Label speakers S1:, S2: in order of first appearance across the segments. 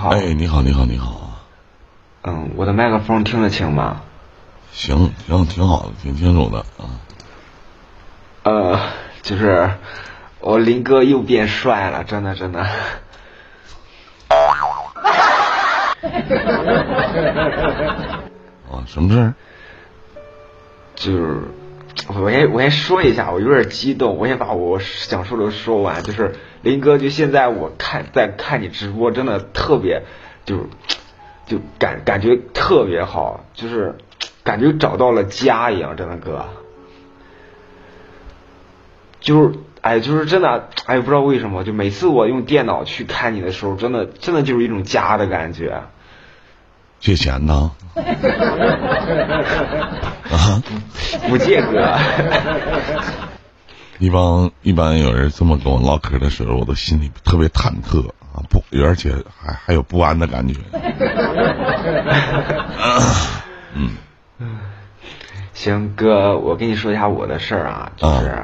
S1: 好。
S2: 哎，你好，你好，你好。
S1: 嗯，我的麦克风听得清吗？
S2: 行行，挺好的，挺清楚的啊。
S1: 呃，就是我林哥又变帅了，真的真的。
S2: 啊，什么事儿？
S1: 就是我先我先说一下，我有点激动，我先把我想说的说完。就是林哥，就现在我看在看你直播，真的特别，就就感感觉特别好，就是感觉找到了家一样，真的哥。就是哎，就是真的哎，不知道为什么，就每次我用电脑去看你的时候，真的真的就是一种家的感觉。
S2: 借钱呢？啊？
S1: 不借哥。
S2: 一般一般有人这么跟我唠嗑的时候，我都心里特别忐忑啊，不，而且还还有不安的感觉。
S1: 嗯。行，哥，我跟你说一下我的事儿啊，就是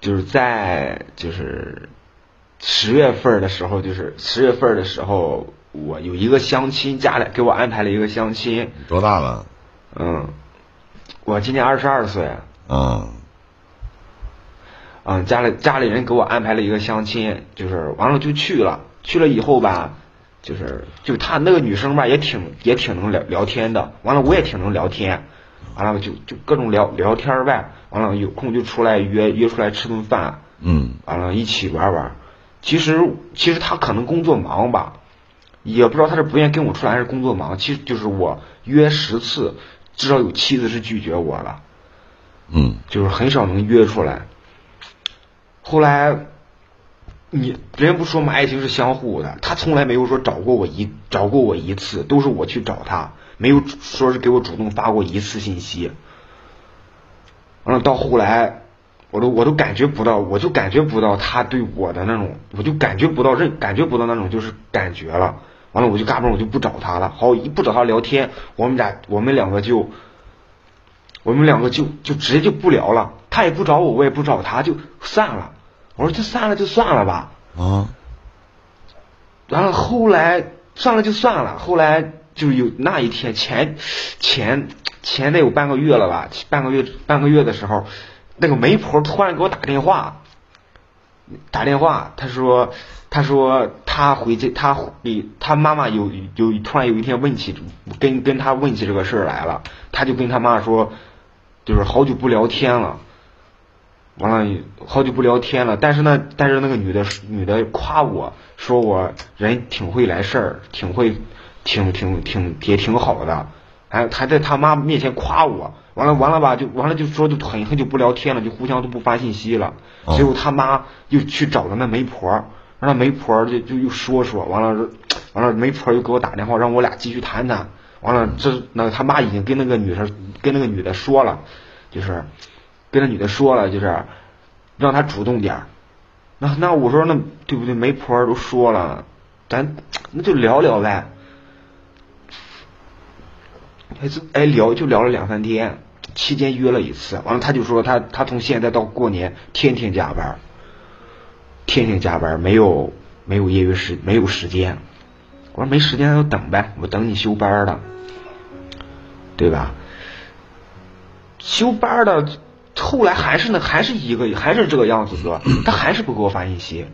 S1: 就是在就是十月份的时候，就是十月份的时候。我有一个相亲，家里给我安排了一个相亲。
S2: 多大了？
S1: 嗯，我今年二十二岁。嗯。嗯，家里家里人给我安排了一个相亲，就是完了就去了。去了以后吧，就是就他那个女生吧，也挺也挺能聊聊天的。完了我也挺能聊天，完了就就各种聊聊天呗。完了有空就出来约约出来吃顿饭。
S2: 嗯。
S1: 完了，一起玩玩。其实其实他可能工作忙吧。也不知道他是不愿意跟我出来还是工作忙，其实就是我约十次，至少有七次是拒绝我了，
S2: 嗯，
S1: 就是很少能约出来。后来，你人不说嘛，爱情是相互的，他从来没有说找过我一找过我一次，都是我去找他，没有说是给我主动发过一次信息。完了到后来。我都我都感觉不到，我就感觉不到他对我的那种，我就感觉不到认，感觉不到那种就是感觉了。完了，我就嘎嘣，我就不找他了。好，一不找他聊天，我们俩我们两个就，我们两个就就直接就不聊了。他也不找我，我也不找他，就散了。我说就散了就算了吧。
S2: 啊。
S1: 完了，后来算了就算了。后来就有那一天前前前得有半个月了吧，半个月半个月的时候。那个媒婆突然给我打电话，打电话，他说，他说他回去，他回他妈妈有有突然有一天问起，跟跟他问起这个事儿来了，他就跟他妈说，就是好久不聊天了，完了好久不聊天了，但是呢，但是那个女的女的夸我说我人挺会来事儿，挺会，挺挺挺也挺好的。还还在他妈面前夸我，完了完了吧，就完了就说就很很久不聊天了，就互相都不发信息了。最后他妈又去找了那媒婆，让那媒婆就就又说说，完了完了媒婆又给我打电话，让我俩继续谈谈。完了这那他妈已经跟那个女生跟那个女的说了，就是跟那女的说了，就是让她主动点。那那我说那对不对？媒婆都说了，咱那就聊聊呗。哎，哎，聊就聊了两三天，期间约了一次，完了他就说他他从现在到过年天天加班，天天加班，没有没有业余时没有时间，我说没时间就等呗，我等你休班了，对吧？休班的后来还是那还是一个还是这个样子哥，他还是不给我发信息，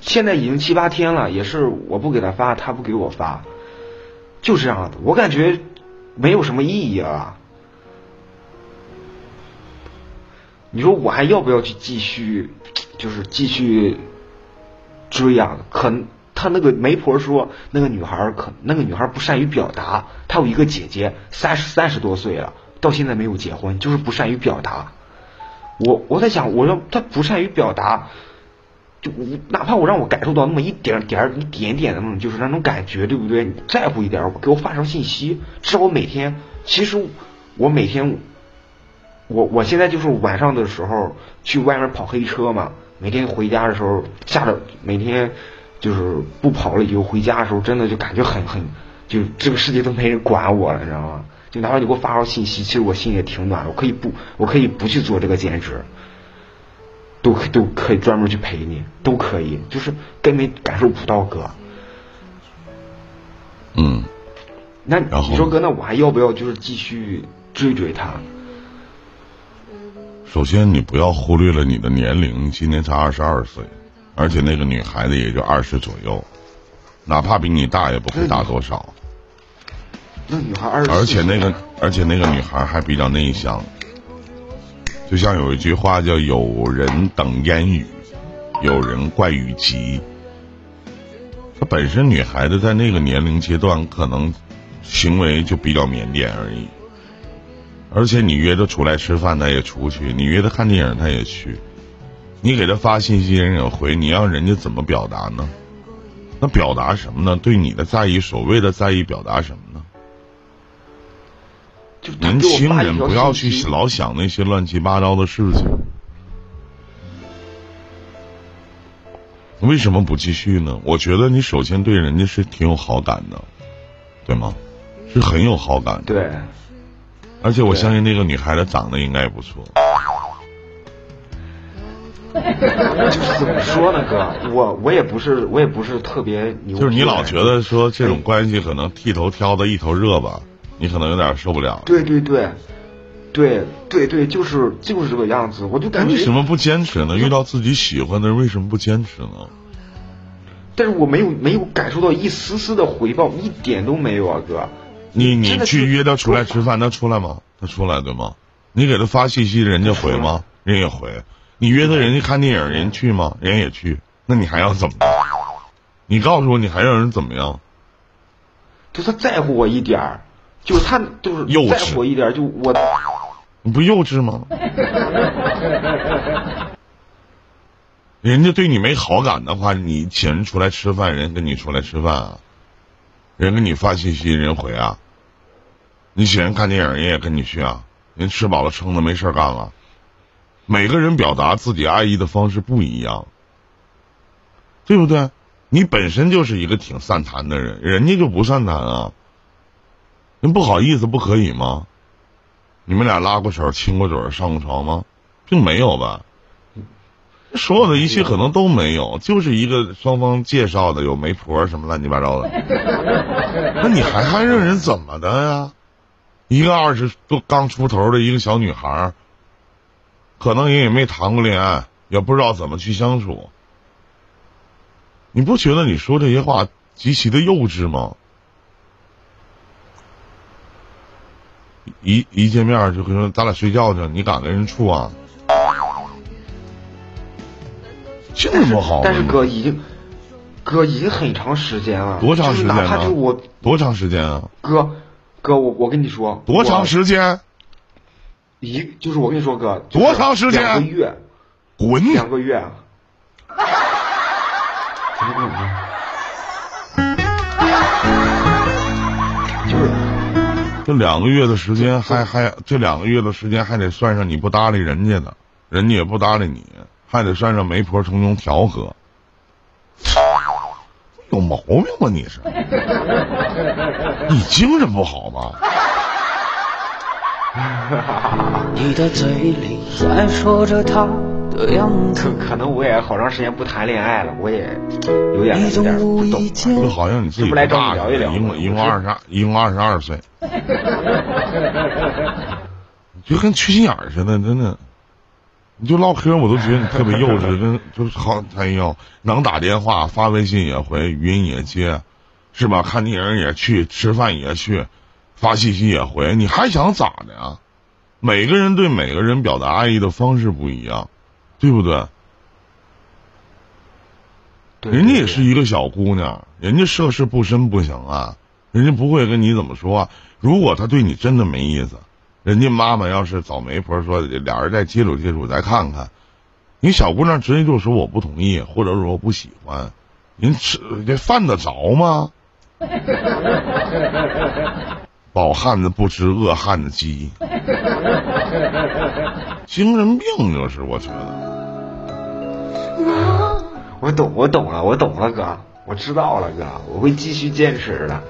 S1: 现在已经七八天了，也是我不给他发，他不给我发。就这样的，我感觉没有什么意义啊。你说我还要不要去继续，就是继续追啊？可他那个媒婆说，那个女孩可那个女孩不善于表达。她有一个姐姐，三十三十多岁了，到现在没有结婚，就是不善于表达。我我在想，我说她不善于表达。就我哪怕我让我感受到那么一点点儿、一点点的那种，就是那种感觉，对不对？你在乎一点，给我发条信息。至少我每天，其实我每天，我我现在就是晚上的时候去外面跑黑车嘛。每天回家的时候，下着每天就是不跑了以后回家的时候，真的就感觉很很，就这个世界都没人管我了，你知道吗？就哪怕你给我发条信息，其实我心里也挺暖的，我可以不，我可以不去做这个兼职。都都可以专门去陪你，都可以，就是根本感受不到哥。
S2: 嗯。那
S1: 你说哥，那我还要不要就是继续追追她？
S2: 首先，你不要忽略了你的年龄，你今年才二十二岁，而且那个女孩子也就二十左右，哪怕比你大也不会大多少。
S1: 那女孩二十。
S2: 而且那个，而且那个女孩还比较内向。就像有一句话叫“有人等烟雨，有人怪雨急”。她本身女孩子在那个年龄阶段，可能行为就比较腼腆而已。而且你约她出来吃饭，她也出去；你约她看电影，她也去。你给她发信息，人也回，你让人家怎么表达呢？那表达什么呢？对你的在意，所谓的在意，表达什么呢？
S1: 就
S2: 年轻人不要去老想那些乱七八糟的事情。为什么不继续呢？我觉得你首先对人家是挺有好感的，对吗？是很有好感的，
S1: 对，
S2: 而且我相信那个女孩子长得应该也不错。
S1: 就是怎么说呢，哥，我我也不是我也不是特别牛，
S2: 就是你老觉得说这种关系可能剃头挑的一头热吧，你可能有点受不了。
S1: 对对对，对对对，就是就是这个样子，我就感觉
S2: 为什么不坚持呢？遇到自己喜欢的人，为什么不坚持呢？
S1: 但是我没有没有感受到一丝丝的回报，一点都没有啊，哥。
S2: 你你去约他出来吃饭，他出来吗？他出来对吗？你给他发信息，人家回吗？人也回。你约他，人家看电影，人去吗？人也去。那你还要怎么？你告诉我，你还让人怎么样？
S1: 就他在乎我一点儿，就是他就是
S2: 幼稚
S1: 在乎我一点，就我
S2: 你不幼稚吗？人家对你没好感的话，你请人出来吃饭，人跟你出来吃饭啊，人给你发信息，人回啊。你请人看电影，人也跟你去啊。人吃饱了撑的没事儿干了。每个人表达自己爱意的方式不一样，对不对？你本身就是一个挺善谈的人，人家就不善谈啊。人不好意思不可以吗？你们俩拉过手、亲过嘴、上过床吗？并没有吧。所有的一切可能都没有，就是一个双方介绍的，有媒婆什么乱七八糟的。那你还还让人怎么的呀？一个二十多刚出头的一个小女孩儿，可能也也没谈过恋爱，也不知道怎么去相处。你不觉得你说这些话极其的幼稚吗？一一见面就跟说咱俩睡觉去，你敢跟人处啊？这么好吗？
S1: 但是哥已经哥已经很长时间了，
S2: 多长时间
S1: 就是哪怕就我
S2: 多长时间啊？
S1: 哥哥我我跟你说
S2: 多长时间？
S1: 一就是我跟你说哥，就是
S2: 多长时间
S1: 两个月，
S2: 滚！
S1: 两个月。
S2: 这两个月的时间还还这两个月的时间还得算上你不搭理人家的，人家也不搭理你，还得算上媒婆从中调和。有毛病吧你是？你精神不好吗？
S3: 你的嘴里在说着他的样
S1: 可
S3: 子，
S1: 可能我也好长时间不谈恋爱了，我也有点
S3: 你
S1: 有点不懂
S2: 就好像你自己
S1: 不来找聊一聊
S2: 一共一共二十二，一共二十二岁，就跟缺心眼儿似的，真的。你就唠嗑，我都觉得你特别幼稚，跟就是好，哎呦，能打电话、发微信也回，语音也接，是吧？看电影也去，吃饭也去，发信息也回，你还想咋的呀？每个人对每个人表达爱意的方式不一样，对不对？
S1: 对
S2: 人家也是一个小姑娘，人家涉世不深不行啊，人家不会跟你怎么说、啊。如果他对你真的没意思，人家妈妈要是找媒婆说俩人再接触接触再看看，你小姑娘直接就说我不同意，或者说我不喜欢，您吃这犯得着吗？饱汉子不吃饿汉子饥，精神病就是我觉得。
S1: 我懂，我懂了，我懂了，哥，我知道了，哥，我会继续坚持的。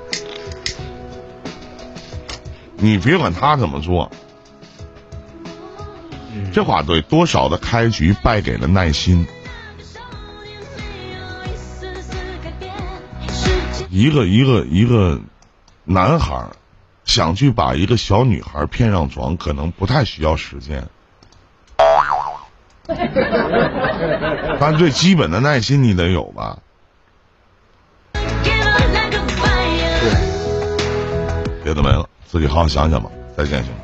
S2: 你别管他怎么做，这话对，多少的开局败给了耐心。一个一个一个男孩想去把一个小女孩骗上床，可能不太需要时间，但最基本的耐心你得有吧？别的没了，自己好好想想吧。再见，兄弟。